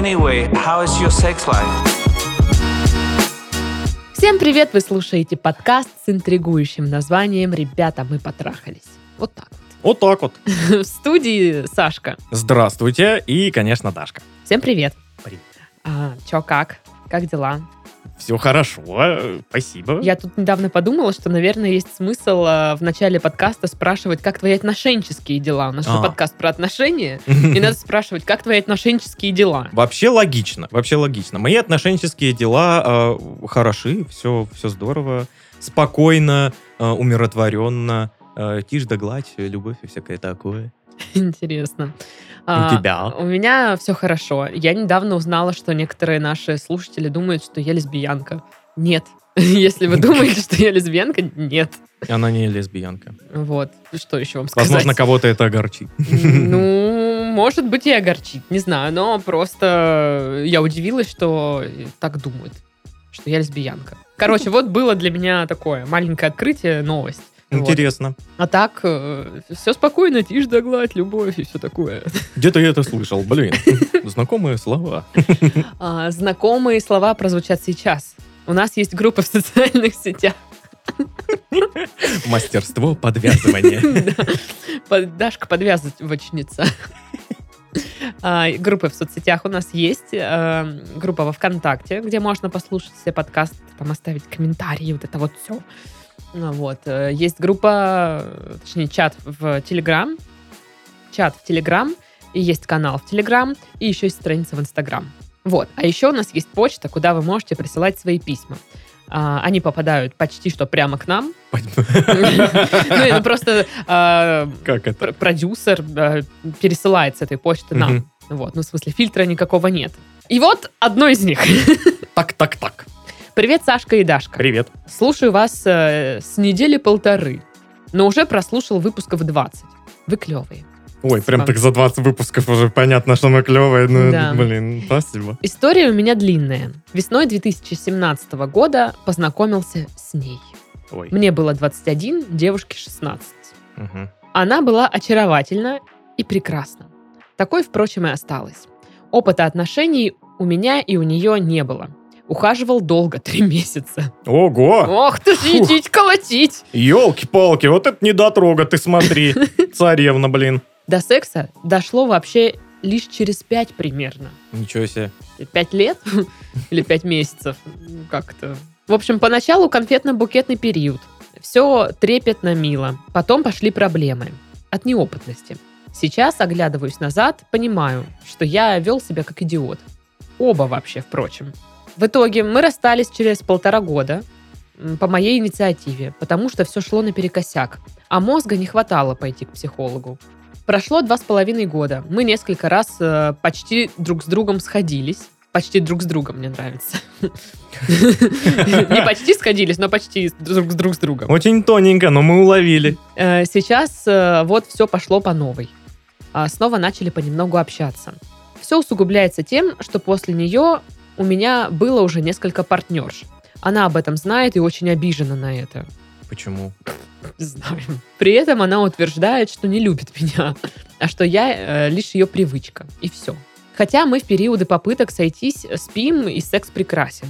Anyway, how is your sex life? Всем привет! Вы слушаете подкаст с интригующим названием «Ребята, мы потрахались». Вот так Вот так вот. вот. В студии Сашка. Здравствуйте. И, конечно, Дашка. Всем привет. Привет. А, чё, как? Как дела? Все хорошо. э, Спасибо. Я тут недавно подумала, что, наверное, есть смысл а, в начале подкаста спрашивать, как твои отношенческие дела. У нас же А. подкаст про отношения, и надо спрашивать, как твои отношенческие дела. Вообще логично. Вообще логично. Мои отношенческие дела э, хороши, все, все здорово, спокойно, э, умиротворенно, э, тишь да гладь, любовь и всякое такое. Интересно. У А, тебя? У меня все хорошо. Я недавно узнала, что некоторые наши слушатели думают, что я лесбиянка. Нет. Если вы думаете, что я лесбиянка, нет. Она не лесбиянка. Вот. Что еще вам сказать? Возможно, кого-то это огорчит. Ну, может быть, и огорчит, не знаю, но просто я удивилась, что так думают, что я лесбиянка. Короче, вот было для меня такое маленькое открытие, новость. Вот. Интересно. А так, все спокойно, тишь да гладь, любовь и все такое. Где-то я это слышал. Блин, знакомые слова. А, знакомые слова прозвучат сейчас. У нас есть группа в социальных сетях. Мастерство подвязывания. Да. Под- Дашка подвязывачница. А, Группы в соцсетях у нас есть. а, Группа во ВКонтакте, где можно послушать все подкасты, там оставить комментарии, вот это вот все. Вот. э, Есть группа, точнее, чат в Телеграм. Чат в Телеграм. И есть канал в Телеграм. И еще есть страница в Инстаграм. Вот. А еще у нас есть почта, куда вы можете присылать свои письма. А, Они попадают почти что прямо к нам. Ну, просто а, продюсер пересылает с этой почты нам. Вот, ну, в смысле, фильтра никакого нет. И вот одно из них. Так, так, так. Привет, Сашка и Дашка. Привет. Слушаю вас э, с недели полторы, но уже прослушал выпусков 20. Вы клевые. Ой, прям так за 20 выпусков уже понятно, что мы клевые. Ну, Да. блин, спасибо. История у меня длинная. Весной 2017 года познакомился с ней. Ой. Мне было 21, девушке 16. Мгм. Она была очаровательна и прекрасна. Такой, впрочем, и осталась. Опыта отношений у меня и у нее не было. Ухаживал долго, три месяца. Ого! Ох ты ж, Фух. идите колотить! Елки-палки, вот это недотрога, ты смотри. Царевна, блин. До секса дошло вообще лишь через пять примерно. Ничего себе. Пять лет или пять месяцев? Ну, Как-то. В общем, поначалу конфетно-букетный период. Все трепетно мило. Потом пошли проблемы. От неопытности. Сейчас, оглядываюсь назад, понимаю, что я вел себя как идиот. Оба вообще, впрочем. В итоге мы расстались через полтора года по моей инициативе, потому что все шло наперекосяк, а мозга не хватало пойти к психологу. Прошло два с половиной года. Мы несколько раз э, почти друг с другом сходились. Почти друг с другом, мне нравится. Не почти сходились, но почти друг с друг с другом. Очень тоненько, но мы уловили. Э, Сейчас э, вот все пошло по новой. А, Снова начали понемногу общаться. Все усугубляется тем, что после нее у меня было уже несколько партнерш. Она об этом знает и очень обижена на это. Почему? Не знаю. При этом она утверждает, что не любит меня, а что я э, лишь ее привычка. И все. Хотя мы в периоды попыток сойтись спим и секс прекрасен.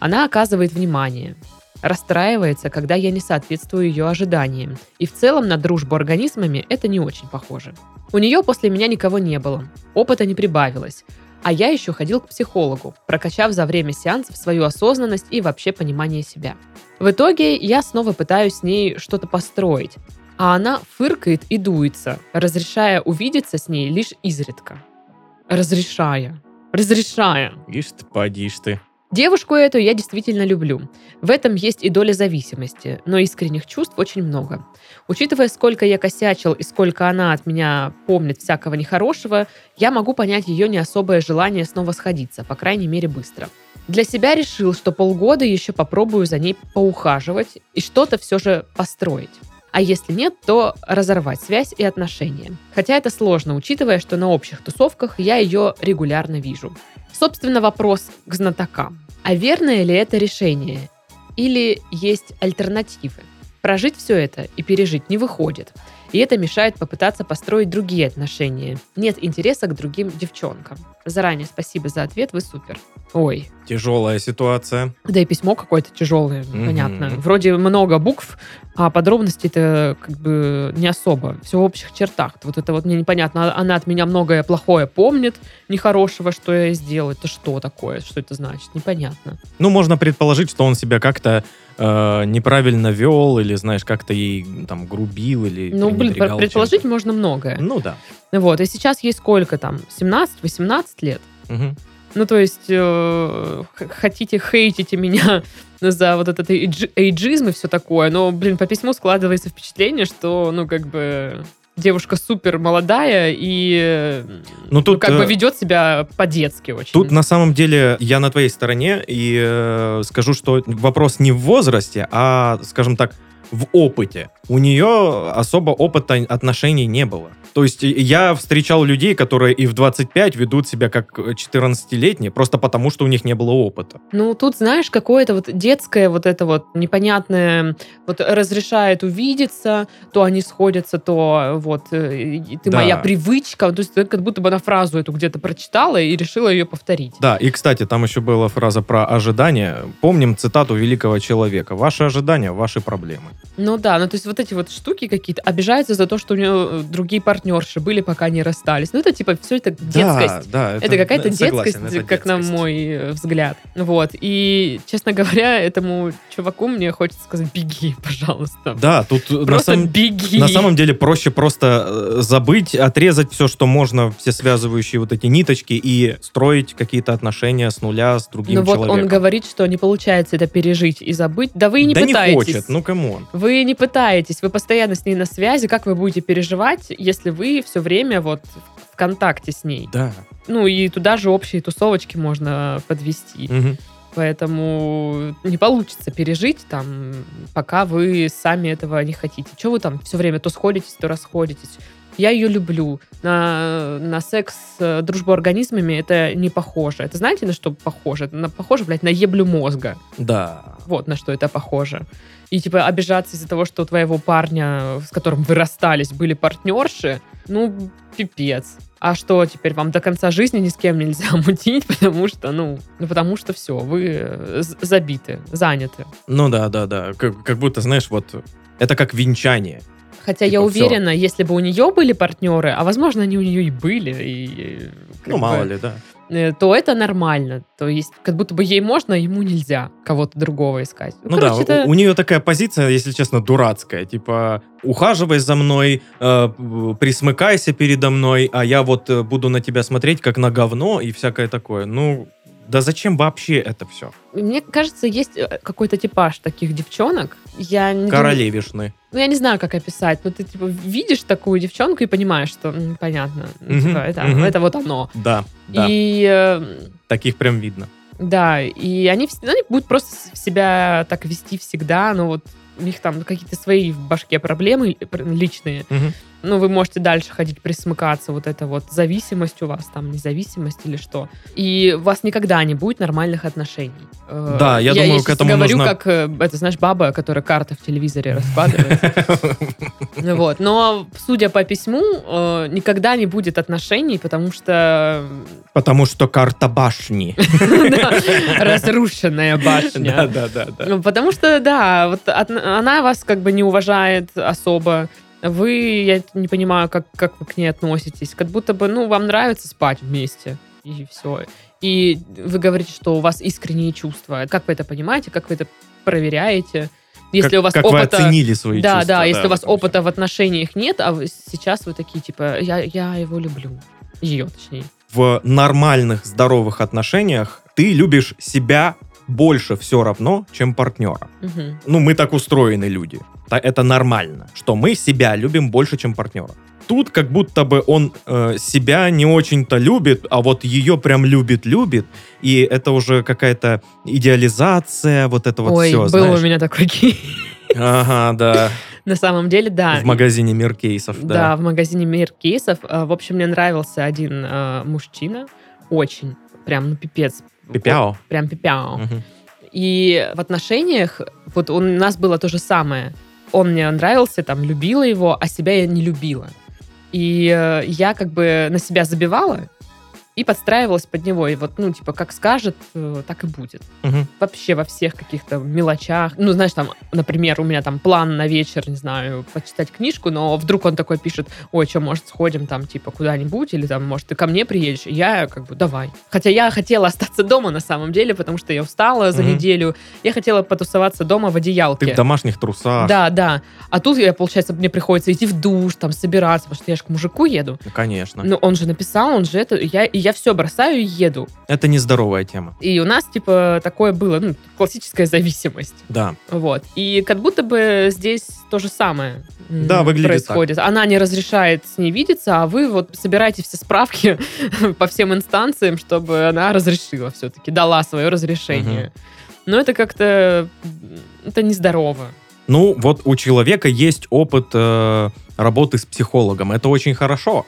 Она оказывает внимание. Расстраивается, когда я не соответствую ее ожиданиям. И в целом на дружбу организмами это не очень похоже. У нее после меня никого не было. Опыта не прибавилось. А я еще ходил к психологу, прокачав за время сеансов свою осознанность и вообще понимание себя. В итоге я снова пытаюсь с ней что-то построить, а она фыркает и дуется, разрешая увидеться с ней лишь изредка. Разрешая. Разрешая. Ишь ты, подишь ты. Девушку эту я действительно люблю. В этом есть и доля зависимости, но искренних чувств очень много. Учитывая, сколько я косячил и сколько она от меня помнит всякого нехорошего, я могу понять ее не особое желание снова сходиться, по крайней мере быстро. Для себя решил, что полгода еще попробую за ней поухаживать и что-то все же построить. А если нет, то разорвать связь и отношения. Хотя это сложно, учитывая, что на общих тусовках я ее регулярно вижу. Собственно, вопрос к знатокам. А верное ли это решение? Или есть альтернативы? Прожить все это и пережить не выходит. и это мешает попытаться построить другие отношения. Нет интереса к другим девчонкам. Заранее спасибо за ответ, вы супер. Ой, Тяжелая ситуация. да и письмо какое-то тяжелое, Мгм. понятно. Вроде много букв, а подробностей-то как бы не особо. Все в общих чертах. Вот это вот мне непонятно. Она от меня многое плохое помнит, нехорошего, что я сделал. Это что такое? Что это значит? Непонятно. Ну, можно предположить, что он себя как-то э, неправильно вел, или, знаешь, как-то ей там грубил, или Ну, блин, предположить чем-то. можно многое. Ну да. Вот, и сейчас ей сколько там? 17-18 лет? Мгм. Ну, то есть, э, хотите, хейтите меня за вот этот эйдж- эйджизм и все такое, но, блин, по письму складывается впечатление, что, ну, как бы, девушка супер молодая и, э, Ну, тут, как бы э, ведет себя по-детски очень. Тут на самом деле я на твоей стороне и э, скажу, что вопрос не в возрасте, а, скажем так, в опыте. У нее особо опыта отношений не было. То есть я встречал людей, которые и в 25 ведут себя как 14-летние, просто потому, что у них не было опыта. Ну, тут, знаешь, какое-то вот детское вот это вот непонятное, вот разрешает увидеться, то они сходятся, то вот э, ты Да. моя привычка. То есть как будто бы она фразу эту где-то прочитала и решила ее повторить. Да, и, кстати, там еще была фраза про ожидания. Помним цитату великого человека. Ваши ожидания, ваши проблемы. Ну да, ну то есть вот эти вот штуки какие-то, обижается за то, что у нее э, другие партнерши были, пока не расстались. Ну это типа все это детскость. Да, да. Это какая-то согласен, детскость, это как на детскость. мой э, взгляд. Вот. И, честно говоря, этому чуваку мне хочется сказать, беги, пожалуйста. Да, тут на Просто самом, беги. на самом деле проще просто э, забыть, отрезать все, что можно, все связывающие вот эти ниточки и строить какие-то отношения с нуля с другим Ну вот человеком. он говорит, что не получается это пережить и забыть. Да вы и не да пытаетесь. не хочет, ну come on. Вы не пытаетесь, вы постоянно с ней на связи. Как вы будете переживать, если вы все время вот в контакте с ней? Да. Ну и туда же общие тусовочки можно подвести. Мгм. Поэтому не получится пережить там, пока вы сами этого не хотите. Что вы там все время то сходитесь, то расходитесь? Я ее люблю. На, на секс с дружбу организмами это не похоже. Это знаете, на что похоже? Это на, похоже, блядь, на еблю мозга. Да. Вот на что это похоже. И типа обижаться из-за того, что у твоего парня, с которым вы расстались, были партнерши, ну, пипец. А что теперь вам до конца жизни ни с кем нельзя мутить, потому что, ну, ну потому что все, вы э, забиты, заняты. Ну да, да, да. Как, как будто, знаешь, вот это как венчание. Хотя я Типа, всё. уверена, если бы у нее были партнеры, а возможно они у нее и были, и, ну, мало бы, ли, да. э, то это нормально. То есть как будто бы ей можно, а ему нельзя кого-то другого искать. Ну короче, да, это- у, у нее такая позиция, если честно, дурацкая. Типа, ухаживай за мной, э, присмыкайся передо мной, а я вот э, буду на тебя смотреть как на говно и всякое такое. Ну, да зачем вообще это все? Мне кажется, есть э, какой-то типаж таких девчонок. Я не думаю- Королевишны. ну, я не знаю, как описать. Но ты типа видишь такую девчонку и понимаешь, что м, понятно. ну, Мгм, типа, это, мгм. это вот оно. Да, да. И э, Таких прям видно. да, и они, ну, они будут просто себя так вести всегда. Ну вот у них там какие-то свои в башке проблемы э, личные. Мгм. Ну, вы можете дальше ходить, присмыкаться, вот это вот зависимость у вас, там, независимость или что. И у вас никогда не будет нормальных отношений. Э, Да, я думаю, сейчас к этому говорю, нужно- как, э, это, знаешь, баба, которая карты в телевизоре раскладывает. Вот. Но, судя по письму, э, никогда не будет отношений, потому что Потому что карта башни. разрушенная башня. да, да, да. Потому что, да, вот от- она вас как бы не уважает особо. Вы, я не понимаю, как, как вы к ней относитесь. Как будто бы, ну, вам нравится спать вместе. И все. И вы говорите, что у вас искренние чувства. Как вы это понимаете? Как вы это проверяете? Если как, у вас как вы опыта... оценили свои да, чувства. да, если у вас опыта в отношениях нет, а вы- сейчас вы такие, типа, я, я его люблю. Ее, точнее. в нормальных, здоровых отношениях ты любишь себя больше все равно, чем партнера. Мгм. Ну, мы так устроены люди. Это нормально, что мы себя любим больше, чем партнера. Тут как будто бы он э, себя не очень-то любит, а вот ее прям любит-любит, и это уже какая-то идеализация, вот это вот Ой, все, был знаешь. у меня такой кейс. Ага, да, На самом деле, да. в магазине мир кейсов, Да, да. в магазине Мир кейсов. А, В общем, мне нравился один а, мужчина. Очень. Прям, ну, пипец. Пипяо. Прям пипяо. Мгм. И в отношениях, вот у нас было то же самое. он мне нравился, там, любила его, а себя я не любила. И э, я как бы на себя забивала и подстраивалась под него. И вот, ну, типа, как скажет, э, так и будет. Мгм. Вообще во всех каких-то мелочах. Ну, знаешь, там, например, у меня там план на вечер, не знаю, почитать книжку, но вдруг он такой пишет, ой, что, может, сходим там, типа, куда-нибудь, или там, может, ты ко мне приедешь? И я как бы, давай. Хотя я хотела остаться дома на самом деле, потому что я устала за Мгм. неделю. Я хотела потусоваться дома в одеялке. Ты в домашних трусах. Да, да. А тут, я, получается, мне приходится идти в душ, там, собираться, потому что я же к мужику еду. Ну, Конечно. Ну, он же написал, он же это... Я, и я все бросаю и еду. Это нездоровая тема. И у нас, типа, такое было, ну, классическая зависимость. Да. Вот. И как будто бы здесь то же самое Да, выглядит происходит. Она не разрешает с ней видеться, а вы вот собираете все справки по всем инстанциям, чтобы она разрешила все-таки, дала свое разрешение. Но это как-то... Это нездорово. Ну, вот у человека есть опыт э, работы с психологом. Это очень хорошо.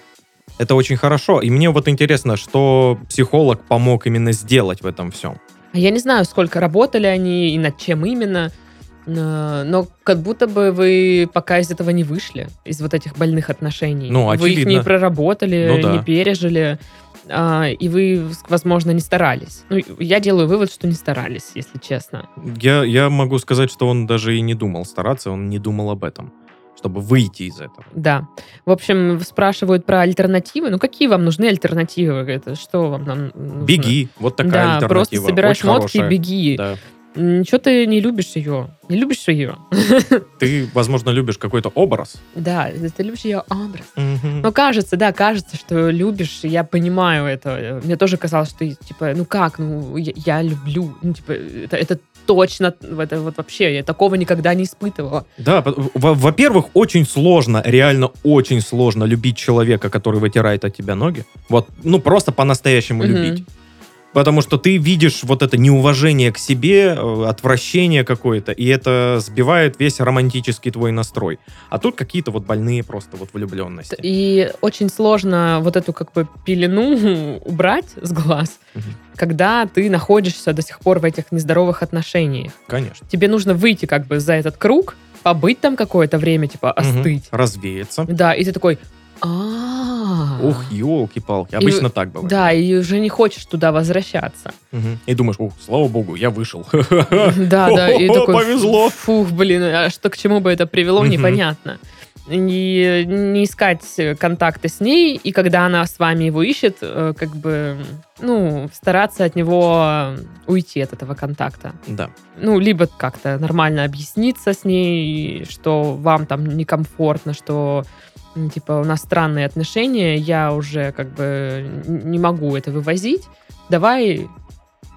Это очень хорошо. И мне вот интересно, что психолог помог именно сделать в этом всем. А Я не знаю, сколько работали они и над чем именно, но как будто бы вы пока из этого не вышли, из вот этих больных отношений. Ну, вы их не очевидно. проработали, Ну да. не пережили, а, и вы, возможно, не старались. Ну, я делаю вывод, что не старались, если честно. Я, я могу сказать, что он даже и не думал стараться, он не думал об этом, чтобы выйти из этого. Да. В общем, спрашивают про альтернативы. Ну, какие вам нужны альтернативы? Это что вам нам нужно? Беги, вот такая да, альтернатива. просто собираешь Очень мотки и хорошая. беги. Да. Ничего ты не любишь ее. Не любишь ее. Ты, возможно, любишь какой-то образ. Да, ты любишь ее образ. Мгм. Ну, кажется, да, кажется, что любишь, я понимаю это. Мне тоже казалось, что, типа, ну как, ну, я, я люблю, ну, типа, это, это точно, это вот вообще, я такого никогда не испытывала. Да, во-первых, очень сложно, реально очень сложно любить человека, который вытирает от тебя ноги. Вот, ну, просто по-настоящему Мгм. любить. Потому что ты видишь вот это неуважение к себе, э, отвращение какое-то, и это сбивает весь романтический твой настрой. А тут какие-то вот больные просто вот влюбленности. И очень сложно вот эту как бы пелену убрать с глаз, Мгм. когда ты находишься до сих пор в этих нездоровых отношениях. Конечно. Тебе нужно выйти как бы за этот круг, побыть там какое-то время, типа, остыть. Развеяться. Да, и ты такой, а Ух, елки-палки. Обычно так бывает. Да, и уже не хочешь туда возвращаться. Мгм. И думаешь, ух, слава богу, я вышел. Да, да, и О, такой, повезло. Фух, блин, а что к чему бы это привело, Мгм. непонятно. И не искать контакты с ней, и когда она с вами его ищет, э, как бы, ну, стараться от него уйти от этого контакта. Да. Ну, либо как-то нормально объясниться с ней, что вам там некомфортно, что типа у нас странные отношения, я уже как бы не могу это вывозить. Давай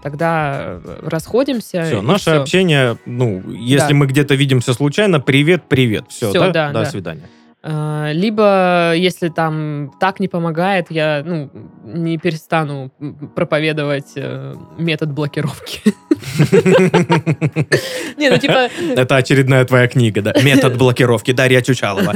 тогда э, расходимся. Все, наше всё. общение, ну, если Да. мы где-то видимся случайно, привет, привет. Все, Всё, да? да, До да. свидания. А, Либо, если там так не помогает, я ну, не перестану проповедовать э, метод блокировки. Не, ну типа... Это очередная твоя книга, да? Метод блокировки Дарья Чучалова.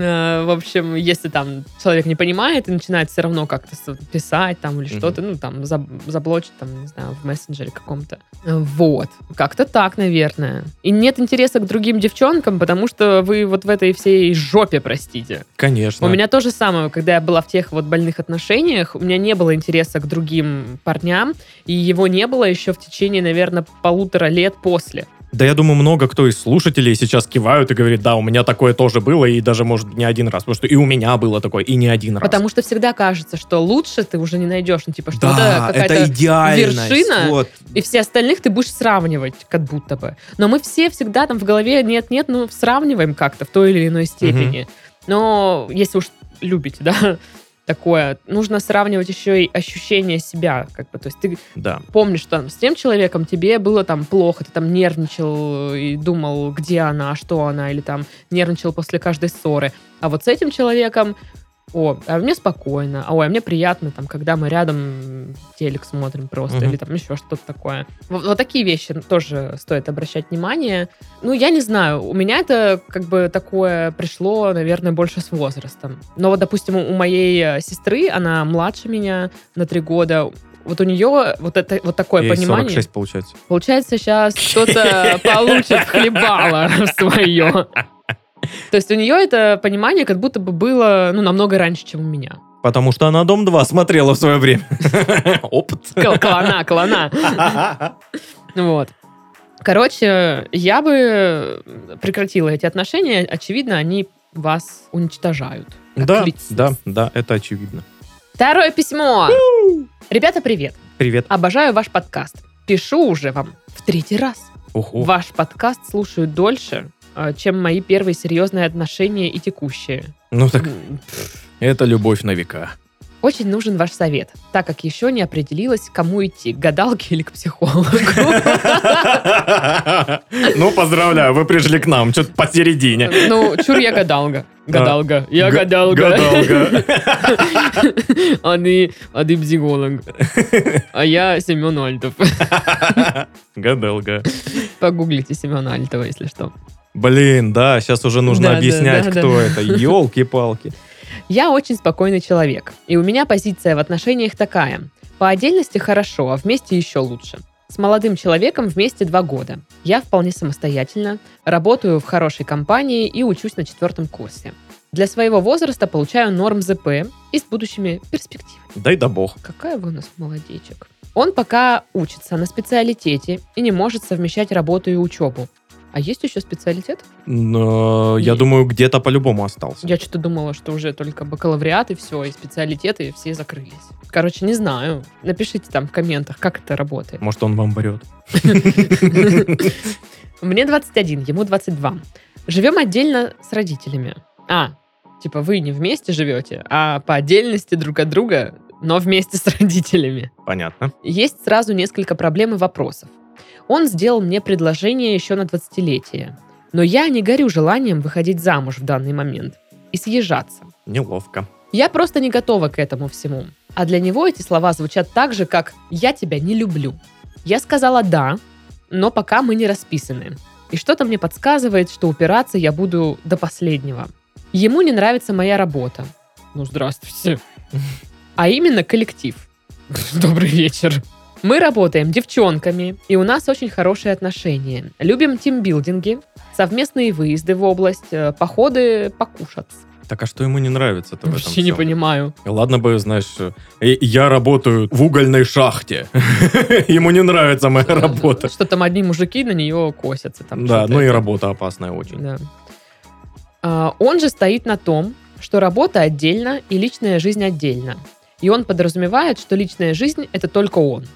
Э, В общем, если там человек не понимает и начинает все равно как-то писать там или Мгм. что-то, ну там заб- заблочить там, не знаю, в мессенджере каком-то. Э, Вот. Как-то так, наверное. И нет интереса к другим девчонкам, потому что вы вот в этой всей жопе, простите. Конечно. У меня то же самое, когда я была в тех вот больных отношениях, у меня не было интереса к другим парням, и его не было еще в течение, наверное, полутора лет после. Да я думаю, много кто из слушателей сейчас кивают и говорит, да, у меня такое тоже было, и даже, может, не один раз. Потому что и у меня было такое, и не один раз. Потому что всегда кажется, что лучше ты уже не найдешь. Ну, типа, что да, какая-то это идеальность. вершина, Вот. и все остальных ты будешь сравнивать, как будто бы. Но мы все всегда там в голове нет-нет, ну, сравниваем как-то в той или иной степени. Но если уж любите, да, такое, нужно сравнивать еще и ощущение себя, как бы, то есть ты Да. помнишь, что там, с тем человеком тебе было там плохо, ты там нервничал и думал, где она, что она, или там нервничал после каждой ссоры. А вот с этим человеком, о, а мне спокойно, а ой, а мне приятно, там, когда мы рядом телек смотрим просто, Мгм. или там еще что-то такое. Вот, вот такие вещи тоже стоит обращать внимание. Ну, я не знаю, у меня это как бы такое пришло, наверное, больше с возрастом. Но вот, допустим, у моей э, сестры, она младше меня на три года, Вот у нее вот это вот такое Ей понимание. 46 получается. Получается, сейчас кто-то получит хлебало свое. То есть у нее это понимание как будто бы было ну, намного раньше, чем у меня. Потому что она «Дом 2» смотрела в свое время. Опыт. Клона, клона. Вот. Короче, я бы прекратила эти отношения. Очевидно, они вас уничтожают. Да, личность. да, да, это очевидно. Второе письмо. Ребята, привет. Привет. Обожаю ваш подкаст. Пишу уже вам в третий раз. Ого. Ваш подкаст слушаю дольше, э, чем мои первые серьезные отношения и текущие. Ну так, это любовь на века. Очень нужен ваш совет, так как еще не определилась, кому идти, к гадалке или к психологу. Ну, поздравляю, вы пришли к нам, что-то посередине. Ну, чур я гадалга. Гадалга. Я гадалга. Гадалга. А ты, а ты психолог. А я Семен Альтов. Гадалга. Погуглите Семена Альтова, если что. Блин, да, сейчас уже нужно Да, да, объяснять, да, да. кто это. Елки-палки. Я очень спокойный человек, и у меня позиция в отношениях такая. По отдельности хорошо, а вместе еще лучше. С молодым человеком вместе два года. Я вполне самостоятельна, работаю в хорошей компании и учусь на четвертом курсе. Для своего возраста получаю норм ЗП и с будущими перспективами. Дай да бог. Какая вы у нас молодечек. Он пока учится на специалитете и не может совмещать работу и учебу. А есть еще специалитет? Но, я думаю, где-то по-любому остался. Я что-то думала, что уже только бакалавриат и все, и специалитеты и все закрылись. Короче, не знаю. Напишите там в комментах, как это работает. Может, он вам врет. Мне 21, ему 22. Живем отдельно с родителями. А, типа вы не вместе живете, а по отдельности друг от друга, но вместе с родителями. Понятно. Есть сразу несколько проблем и вопросов. Он сделал мне предложение еще на 20-летие. Но я не горю желанием выходить замуж в данный момент и съезжаться. Неловко. Я просто не готова к этому всему. А для него эти слова звучат так же, как «я тебя не люблю». Я сказала «да», но пока мы не расписаны. И что-то мне подсказывает, что упираться я буду до последнего. Ему не нравится моя работа. Ну, здравствуйте. А именно коллектив. Добрый вечер. Мы работаем девчонками, и у нас очень хорошие отношения. Любим тимбилдинги, совместные выезды в область, э, походы покушать. Так а что ему не нравится-то в этом Вообще не всем? понимаю. Ладно бы, знаешь, э, я работаю в угольной шахте. Ему не нравится моя работа. Что там одни мужики на нее косятся. Там Да, ну и работа опасная очень. Да. А, Он же стоит на том, что работа отдельно и личная жизнь отдельно. И он подразумевает, что личная жизнь – это только он.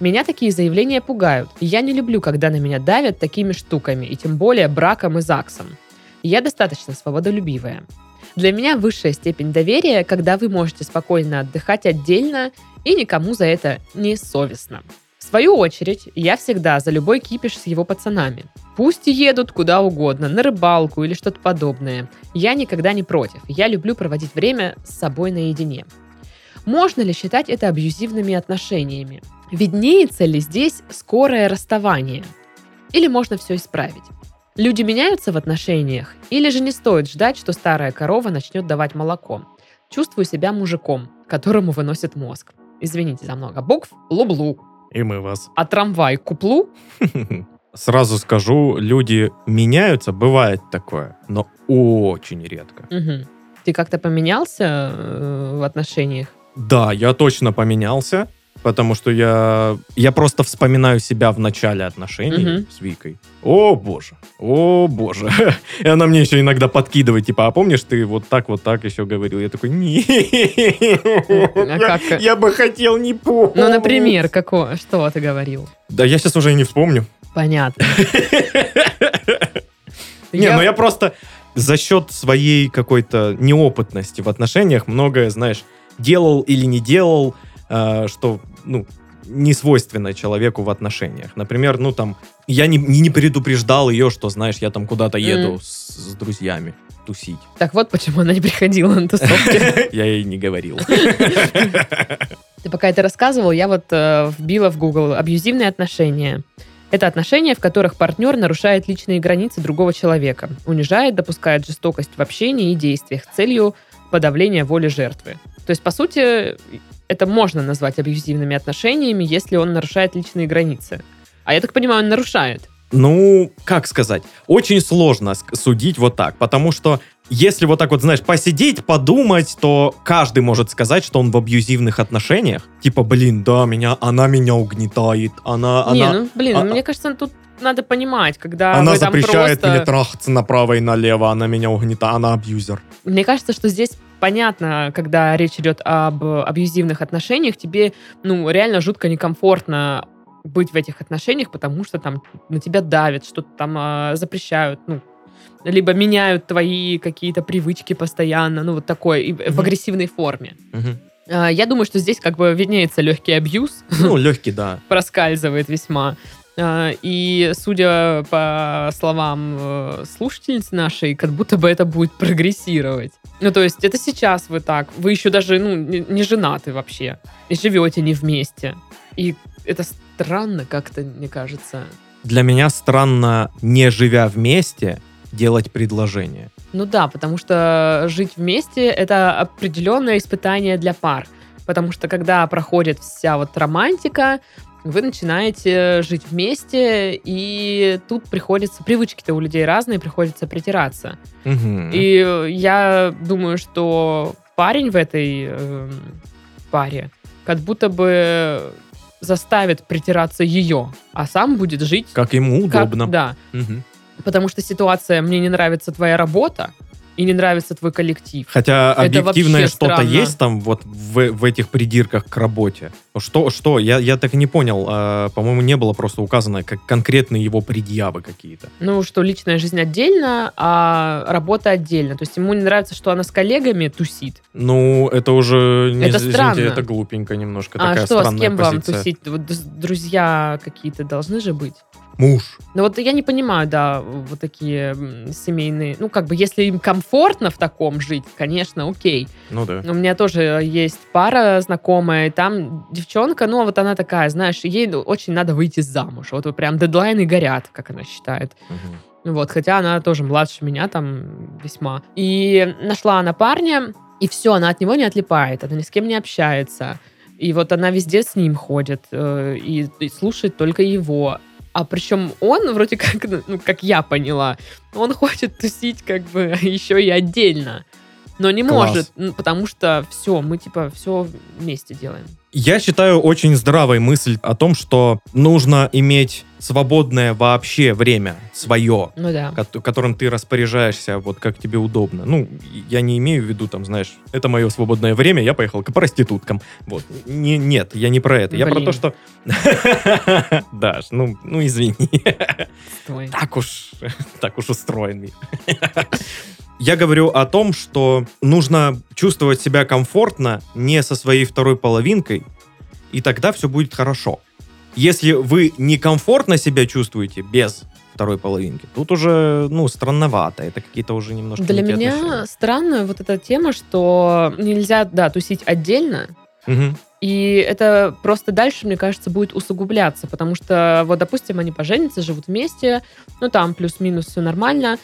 Меня такие заявления пугают. Я не люблю, когда на меня давят такими штуками, и тем более браком и ЗАГСом. Я достаточно свободолюбивая. Для меня высшая степень доверия, когда вы можете спокойно отдыхать отдельно и никому за это не совестно. В свою очередь, я всегда за любой кипиш с его пацанами. Пусть едут куда угодно, на рыбалку или что-то подобное. Я никогда не против. Я люблю проводить время с собой наедине. Можно ли считать это абьюзивными отношениями? Виднеется ли здесь скорое расставание? Или можно все исправить? Люди меняются в отношениях? Или же не стоит ждать, что старая корова начнет давать молоко? Чувствую себя мужиком, которому выносит мозг. Извините за много букв. Лублу. И мы вас. А трамвай куплу? Сразу скажу, люди меняются, бывает такое, но очень редко. Мгм. Ты как-то поменялся э, в отношениях? Да, я точно поменялся, потому что я, я просто вспоминаю себя в начале отношений Мгм. с Викой. О боже, о боже. И она мне еще иногда подкидывает, типа, а помнишь, ты вот так, вот так еще говорил? Я такой, нет. А как? Я, я бы хотел не помнить. Ну, например, какое, что ты говорил? Да я сейчас уже и не вспомню. Понятно. Не, ну я просто за счет своей какой-то неопытности в отношениях многое, знаешь, делал или не делал, э, что, ну, не свойственно человеку в отношениях. Например, ну там, я не, не предупреждал ее, что, знаешь, я там куда-то еду Мгм. с, с друзьями тусить. Так вот, почему она не приходила на тусовки. Я ей не говорил. Ты пока это рассказывал, я вот э, вбила в Google абьюзивные отношения. Это отношения, в которых партнер нарушает личные границы другого человека, унижает, допускает жестокость в общении и действиях с целью подавления воли жертвы. То есть, по сути, это можно назвать абьюзивными отношениями, если он нарушает личные границы. А я так понимаю, он нарушает. Ну, как сказать, очень сложно судить вот так, потому что если вот так вот, знаешь, посидеть, подумать, то каждый может сказать, что он в абьюзивных отношениях. Типа, блин, да, меня, она меня угнетает, она, Не, она, ну, блин, а- мне кажется, тут надо понимать, когда она запрещает просто... мне трахаться направо и налево, она меня угнетает, она абьюзер. Мне кажется, что здесь понятно, когда речь идет об абьюзивных отношениях, тебе, ну, реально жутко некомфортно быть в этих отношениях, потому что там на тебя давят, что-то там а, запрещают, ну, либо меняют твои какие-то привычки постоянно, ну, вот такое, и в агрессивной форме. А, Я думаю, что здесь как бы виднеется легкий абьюз, Ну, легкий, да. проскальзывает весьма. А, И, судя по словам э, слушательницы нашей, как будто бы это будет прогрессировать. Ну, то есть, это сейчас вы так. Вы еще даже, ну, не не женаты вообще. И живете не вместе. И это странно как-то, мне кажется. Для меня странно, не живя вместе, делать предложение. Ну да, потому что жить вместе — это определенное испытание для пар. Потому что когда проходит вся вот романтика, вы начинаете жить вместе, и тут приходится... Привычки-то у людей разные, приходится притираться. Мгм. И э, я думаю, что парень в этой эм, паре как будто бы заставит притираться ее, а сам будет жить Как ему как- удобно. да, Мгм. потому что ситуация «мне не нравится твоя работа» и «не нравится твой коллектив». Хотя Это объективное что-то есть там вот в, в этих придирках к работе. Что, что? Я, я так и не понял. А, по-моему, не было просто указано как конкретные его предъявы какие-то. Ну, что личная жизнь отдельно, а работа отдельно. То есть ему не нравится, что она с коллегами тусит. Ну, это уже, не, Это извините, странно. это глупенько немножко. а такая что, с странная кем вам позиция. тусить? Вот друзья какие-то должны же быть. Муж. Ну вот я не понимаю, да, вот такие семейные... Ну, как бы, если им комфортно в таком жить, конечно, окей. Ну да. У меня тоже есть пара знакомая, и там девчонка, ну, вот она такая, знаешь, ей ну, очень надо выйти замуж. Вот, прям дедлайны горят, как она считает. Мгм. Вот, хотя она тоже младше меня там весьма. И нашла она парня, и все, она от него не отлипает, она ни с кем не общается. И вот она везде с ним ходит э, и, и слушает только его. А причем он вроде как, ну, как я поняла, он хочет тусить как бы еще и отдельно. Но не Класс. может, потому что все, мы типа все вместе делаем. Я считаю очень здравой мысль о том, что нужно иметь свободное вообще время свое, Ну да. ко- которым ты распоряжаешься вот как тебе удобно. Ну, я не имею в виду, там, знаешь, это мое свободное время, я поехал к проституткам. Вот. Не, нет, я не про это. Я про Блин. то, что... Даш, ну, ну извини. Так уж, так уж устроен мир. Я говорю о том, что нужно чувствовать себя комфортно не со своей второй половинкой, и тогда все будет хорошо. Если вы некомфортно себя чувствуете без второй половинки, тут уже, ну, странновато. Это какие-то уже немножко Для меня отношения. странная вот эта тема, что нельзя, да, тусить отдельно, Мгм. И это просто дальше, мне кажется, будет усугубляться, потому что, вот, допустим, они поженятся, живут вместе, ну, там плюс-минус все нормально,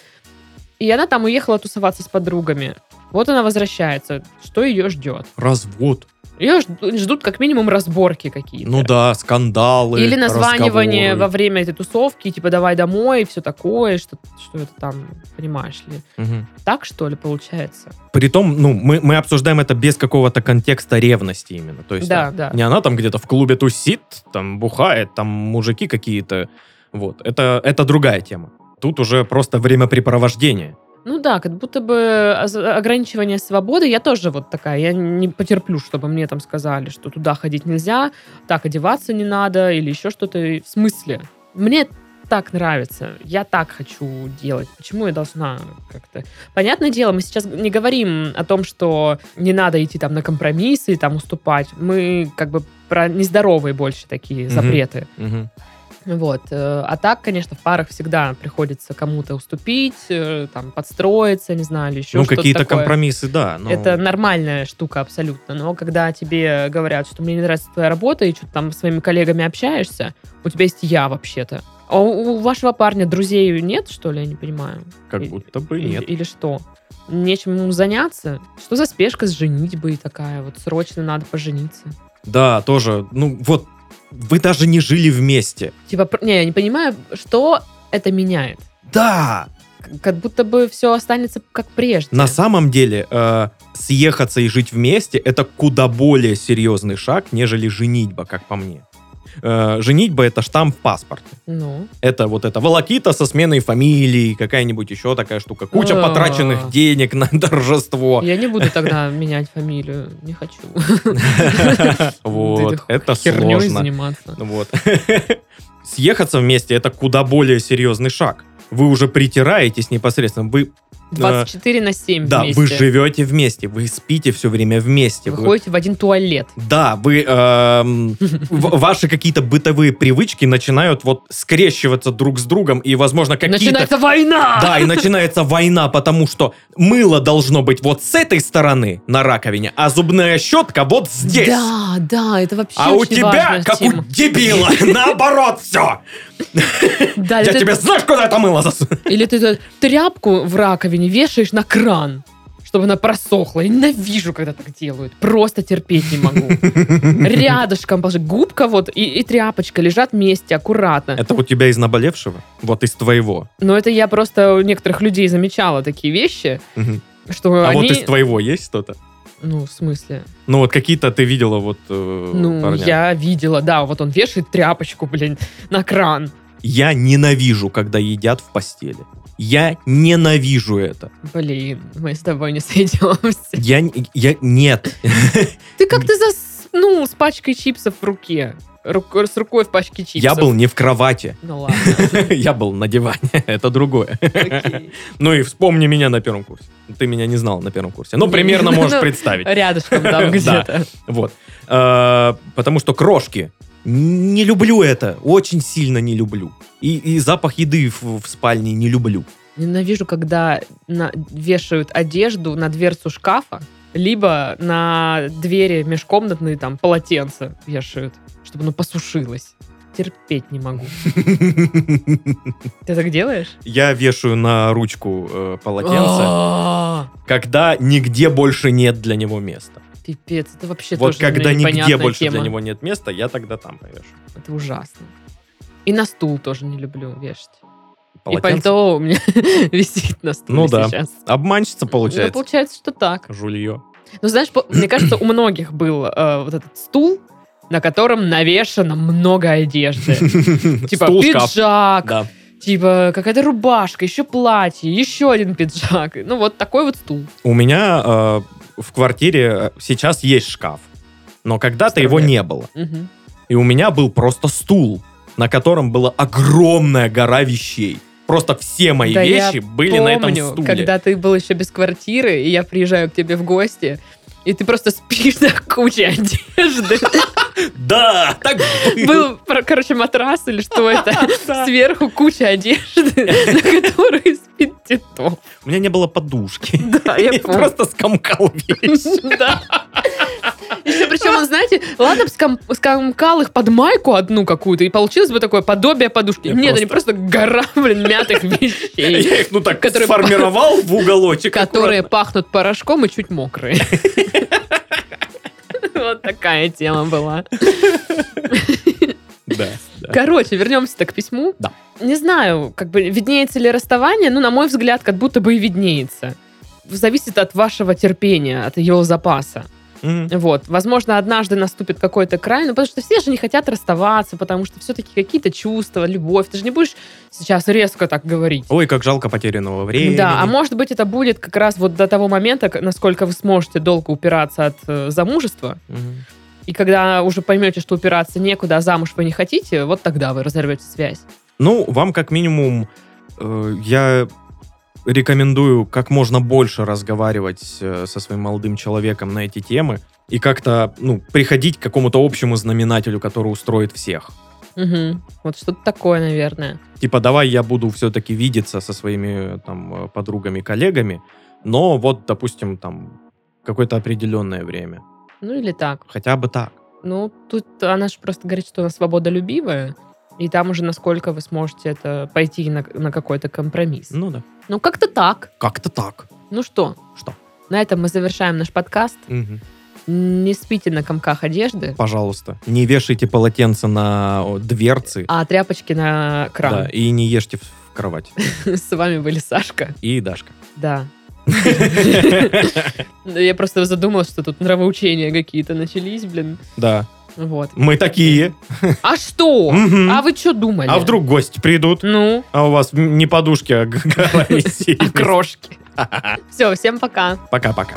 и она там уехала тусоваться с подругами. Вот она возвращается. Что ее ждет? Развод. Ее ждут как минимум разборки какие-то. Ну да, скандалы, Или названивание разговоры. во время этой тусовки, типа давай домой, и все такое, что, что это там, понимаешь ли. Мгм. Так, что ли, получается? Притом, ну, мы, мы обсуждаем это без какого-то контекста ревности именно. То есть, Да, да. не она там где-то в клубе тусит, там бухает, там мужики какие-то. Вот. Это, это другая тема. Тут уже просто времяпрепровождение. Ну да, как будто бы ограничивание свободы. Я тоже вот такая. Я не потерплю, чтобы мне там сказали, что туда ходить нельзя, так одеваться не надо или еще что-то. В смысле? Мне так нравится. Я так хочу делать. Почему я должна как-то... Понятное дело, мы сейчас не говорим о том, что не надо идти там на компромиссы и там уступать. Мы как бы про нездоровые больше такие Мгм. запреты. Мгм. Вот. э, А так, конечно, в парах всегда приходится кому-то уступить, э, там, подстроиться, не знаю, или еще ну, что-то какие-то такое. компромиссы, да. но- Это нормальная штука абсолютно. Но когда тебе говорят, что мне не нравится твоя работа, и что-то там с своими коллегами общаешься, у тебя есть я вообще-то. А у вашего парня друзей нет, что ли, я не понимаю? Как И- будто бы Или, нет. или что? нечем ему заняться. Что за спешка с женитьбой такая? Вот срочно надо пожениться. Да, тоже, ну вот, вы даже не жили вместе. Типа, не, я не понимаю, что это меняет. Да! Как будто бы все останется как прежде. На самом деле, э, съехаться и жить вместе это куда более серьезный шаг, нежели женитьба, как по мне. Э, женитьба это штамп в паспорте. Ну, Это вот это волокита со сменой фамилии, какая-нибудь еще такая штука. Куча А. потраченных денег на торжество. я не буду тогда менять фамилию. Не хочу. Вот, это сложно. заниматься. Вот. Съехаться вместе это куда более серьезный шаг. Вы уже притираетесь непосредственно. Вы, 24 на 7 да, вместе. вы живете вместе, вы спите все время вместе. Вы вы- ходите в один туалет. Да, вы эм, ваши какие-то бытовые привычки начинают вот скрещиваться друг с другом и, возможно, какие-то Начинается война! да, и начинается война, потому что мыло должно быть вот с этой стороны на раковине, а зубная щетка вот здесь. Да, да, это вообще А у тебя, как у дебила, наоборот все. Да, Я или, тебе ты, знаешь, куда это мыло засуну? или ты тряпку в раковине вешаешь на кран, чтобы она просохла. Я ненавижу, когда так делают. Просто терпеть не могу. Рядышком положи. Губка вот и, и тряпочка лежат вместе, аккуратно. Это у тебя из наболевшего? Вот из твоего. Но это я просто у некоторых людей замечала такие вещи, что А они... вот из твоего есть что-то? Ну, в смысле? Ну вот какие-то ты видела вот э, Ну, парня. я видела, да, вот он вешает тряпочку, блин, на кран. Я ненавижу, когда едят в постели. Я ненавижу это. Блин, мы с тобой не сойдемся. Я, я нет. Ты как ты заснул с пачкой чипсов в руке? Рук- с рукой в пачке чипсов. Я был не в кровати. Ну ладно, Я был на диване. Это другое. Ну и вспомни меня на первом курсе. Ты меня не знал на первом курсе. Ну, примерно ну, можешь представить. Рядышком там где-то. Вот. Э, Потому что крошки. Не люблю это. Очень сильно не люблю. И, и запах еды в, в спальне не люблю. Ненавижу, когда на- вешают одежду на дверцу шкафа, либо на двери межкомнатные там полотенца вешают, чтобы оно посушилось. Терпеть не могу. Ты так делаешь? Я вешаю на ручку э, полотенце, А, когда нигде больше нет для него места. Пипец, это вообще Вот тоже когда нигде больше тема. для него нет места, я тогда там повешу. Это ужасно. И на стул тоже не люблю вешать. И Полотенце. пальто у меня висит на стуле Ну да. сейчас. Обманщица Ну, получается. получается, что так. Жулье. Ну, знаешь, мне кажется, у многих был э, вот этот стул, на котором навешано много одежды. Типа пиджак, типа какая-то рубашка, еще платье, еще один пиджак. Ну, вот такой вот стул. У меня э, в квартире э, сейчас есть шкаф, но когда-то его не было. Мгм. И у меня был просто стул, на котором была огромная гора вещей. Просто все мои Да я вещи были на этом Помню, стуле. когда ты был еще без квартиры, и я приезжаю к тебе в гости, и ты просто спишь на куче одежды. Да, так было. Был, короче, матрас или что это. Сверху куча одежды, на которой Титов. У меня не было подушки. Да, я помню. просто скомкал вещи. Да. Еще причем, он, знаете, ладно бы ском- скомкал их под майку одну какую-то, и получилось бы такое подобие подушки. Я Нет, они просто гора, блин, мятых вещей, Я их, ну так, Которые сформировал в уголочек. которые аккуратно. пахнут порошком и чуть мокрые. Вот такая тема была. Да. Короче, вернемся к письму. Да. Не знаю, как бы виднеется ли расставание, но, на мой взгляд, как будто бы и виднеется. Зависит от вашего терпения, от его запаса. Вот, возможно, однажды наступит какой-то край, но потому что все же не хотят расставаться, потому что все-таки какие-то чувства, любовь. Ты же не будешь сейчас резко так говорить. Ой, как жалко потерянного времени. Да, а может быть, это будет как раз вот до того момента, насколько вы сможете долго упираться от э, замужества. Мгм. И когда уже поймете, что упираться некуда, а замуж вы не хотите, вот тогда вы разорвете связь. Ну, вам как минимум э, я рекомендую как можно больше разговаривать э, со своим молодым человеком на эти темы и как-то, ну, приходить к какому-то общему знаменателю, который устроит всех. Мгм. Вот что-то такое, наверное. Типа, давай я буду все-таки видеться со своими там э, подругами, коллегами, но вот, допустим, там какое-то определенное время. Ну или так. Хотя бы так. Ну, тут она же просто говорит, что она свободолюбивая, и там уже насколько вы сможете это пойти на, на какой-то компромисс. Ну да. Ну, как-то так. Как-то так. Ну что? Что? На этом мы завершаем наш подкаст. Мгм. Не спите на комках одежды, Пожалуйста. Не вешайте полотенце на дверцы. а тряпочки на Да, кран. и не ешьте в кровать. С вами были Сашка. И Дашка. Да. Я просто задумалась, что тут нравоучения какие-то начались, блин. Да. Вот. Мы такие. А что? А вы что думали? А вдруг гости придут, Ну, а у вас не подушки, а а крошки. Все, всем пока. Пока-пока.